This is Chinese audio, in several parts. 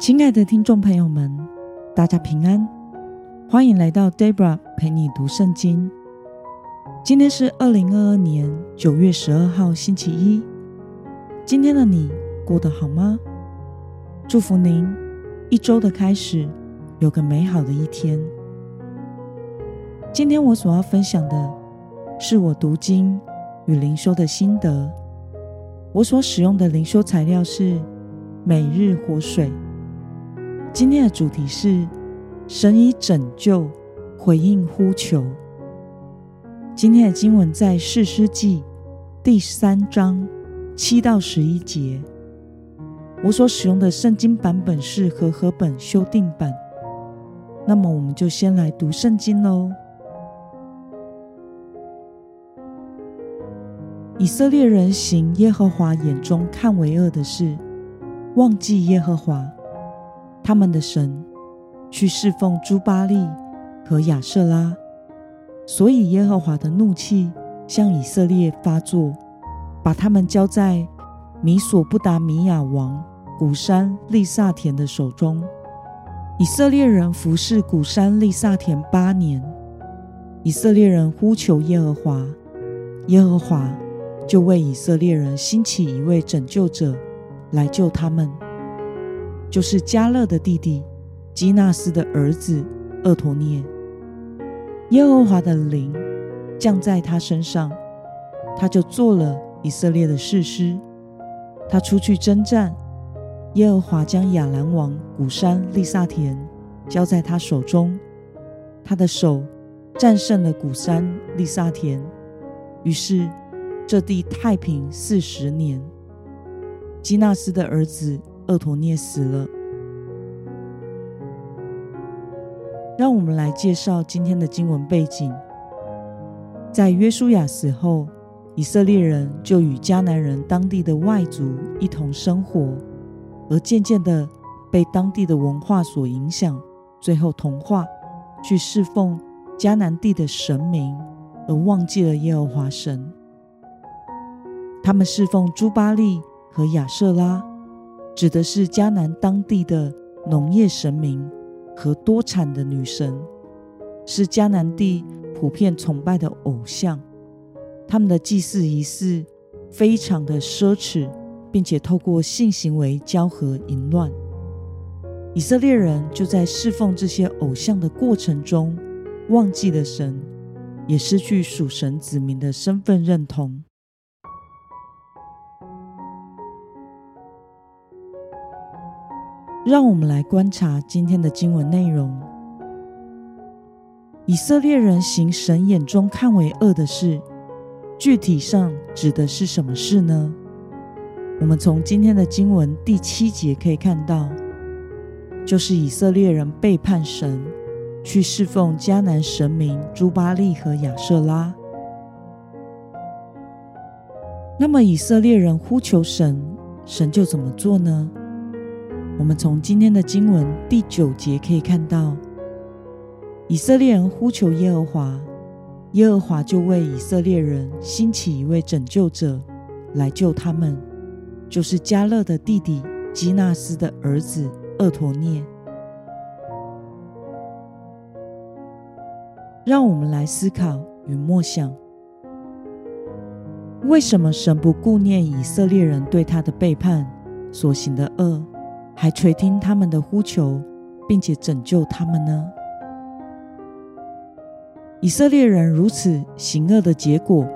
亲爱的听众朋友们，大家平安，欢迎来到 Debra 陪你读圣经。今天是二零二二年九月十二号，星期一。今天的你过得好吗？祝福您一周的开始有个美好的一天。今天我所要分享的是我读经与灵修的心得。我所使用的灵修材料是每日活水。今天的主题是神以拯救回应呼求。今天的经文在士师记第三章七到十一节。我所使用的圣经版本是和合本修订版。那么，我们就先来读圣经喽。以色列人行耶和华眼中看为恶的事，忘记耶和华。他们的神去侍奉朱巴利和亚瑟拉，所以耶和华的怒气向以色列发作，把他们交在米索不达米亚王古山利萨田的手中。以色列人服侍古山利萨田八年，以色列人呼求耶和华，耶和华就为以色列人兴起一位拯救者来救他们。就是加勒的弟弟基纳斯的儿子厄陀涅。耶和华的灵降在他身上，他就做了以色列的士师。他出去征战，耶和华将亚兰王古山利萨田交在他手中，他的手战胜了古山利萨田。于是这地太平四十年。基纳斯的儿子。厄陀涅死了。让我们来介绍今天的经文背景。在约书亚死后，以色列人就与迦南人当地的外族一同生活，而渐渐的被当地的文化所影响，最后同化，去侍奉迦南地的神明，而忘记了耶和华神。他们侍奉朱巴利和亚瑟拉。指的是迦南当地的农业神明和多产的女神，是迦南地普遍崇拜的偶像。他们的祭祀仪式非常的奢侈，并且透过性行为交合淫乱。以色列人就在侍奉这些偶像的过程中，忘记了神，也失去属神子民的身份认同。让我们来观察今天的经文内容。以色列人行神眼中看为恶的事，具体上指的是什么事呢？我们从今天的经文第七节可以看到，就是以色列人背叛神，去侍奉迦南神明朱巴利和亚瑟拉。那么以色列人呼求神，神就怎么做呢？我们从今天的经文第九节可以看到，以色列人呼求耶和华，耶和华就为以色列人兴起一位拯救者来救他们，就是加勒的弟弟基纳斯的儿子厄陀涅。让我们来思考与默想：为什么神不顾念以色列人对他的背叛所行的恶？还垂听他们的呼求，并且拯救他们呢？以色列人如此行恶的结果，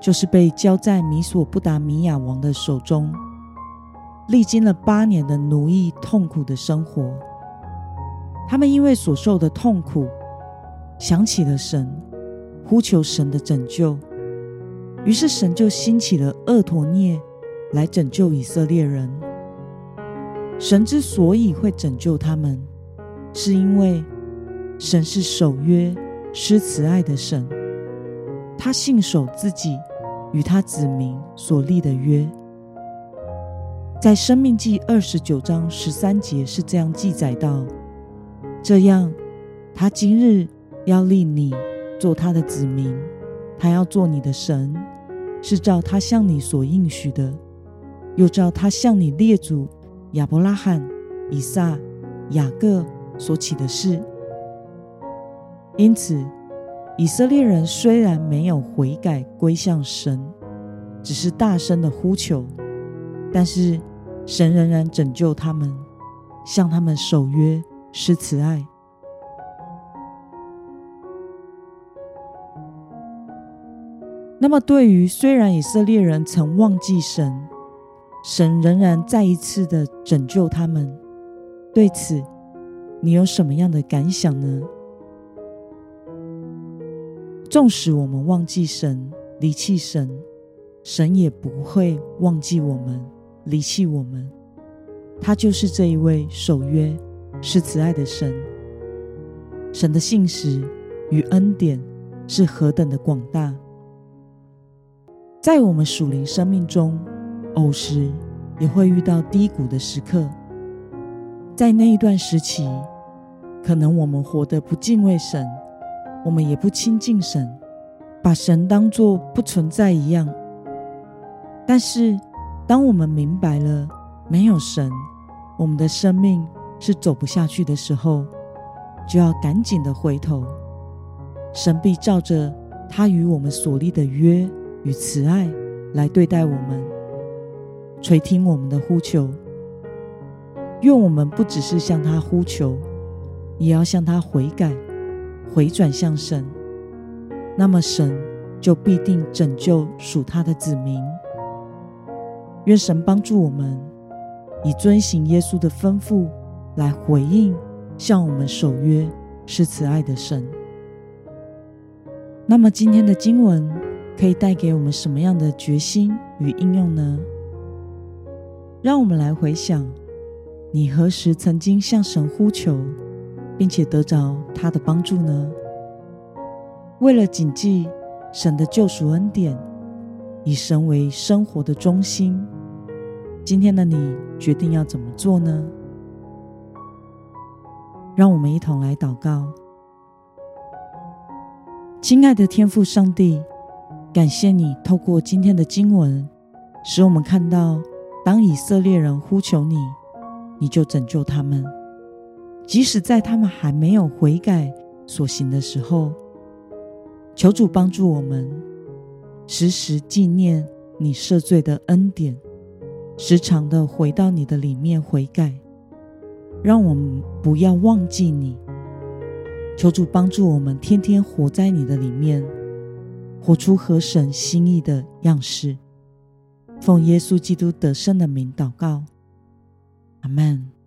就是被交在米索不达米亚王的手中，历经了八年的奴役痛苦的生活。他们因为所受的痛苦，想起了神，呼求神的拯救，于是神就兴起了厄陀涅来拯救以色列人。神之所以会拯救他们，是因为神是守约、施慈爱的神，他信守自己与他子民所立的约。在《生命记》二十九章十三节是这样记载到：这样，他今日要立你做他的子民，他要做你的神，是照他向你所应许的，又照他向你列祖。亚伯拉罕、以撒、雅各所起的事。因此，以色列人虽然没有悔改归向神，只是大声的呼求，但是神仍然拯救他们，向他们守约施慈爱。那么，对于虽然以色列人曾忘记神，神仍然再一次的拯救他们，对此你有什么样的感想呢？纵使我们忘记神、离弃神，神也不会忘记我们、离弃我们。他就是这一位守约、是慈爱的神。神的信实与恩典是何等的广大！在我们属灵生命中，偶时也会遇到低谷的时刻。在那一段时期，可能我们活得不敬畏神，我们也不亲近神，把神当作不存在一样。但是，当我们明白了没有神，我们的生命是走不下去的时候，就要赶紧的回头，神必照着他与我们所立的约。与慈爱来对待我们，垂听我们的呼求。愿我们不只是向他呼求，也要向他悔改，回转向神。那么神就必定拯救属他的子民。愿神帮助我们，以遵行耶稣的吩咐来回应向我们守约是慈爱的神。那么今天的经文。可以带给我们什么样的决心与应用呢？让我们来回想，你何时曾经向神呼求，并且得着他的帮助呢？为了谨记神的救赎恩典，以神为生活的中心，今天的你决定要怎么做呢？让我们一同来祷告，亲爱的天父上帝。感谢你透过今天的经文，使我们看到，当以色列人呼求你，你就拯救他们；即使在他们还没有悔改所行的时候，求主帮助我们时时纪念你赦罪的恩典，时常的回到你的里面悔改，让我们不要忘记你。求主帮助我们天天活在你的里面。活出合神心意的样式，奉耶稣基督得胜的名祷告，阿门。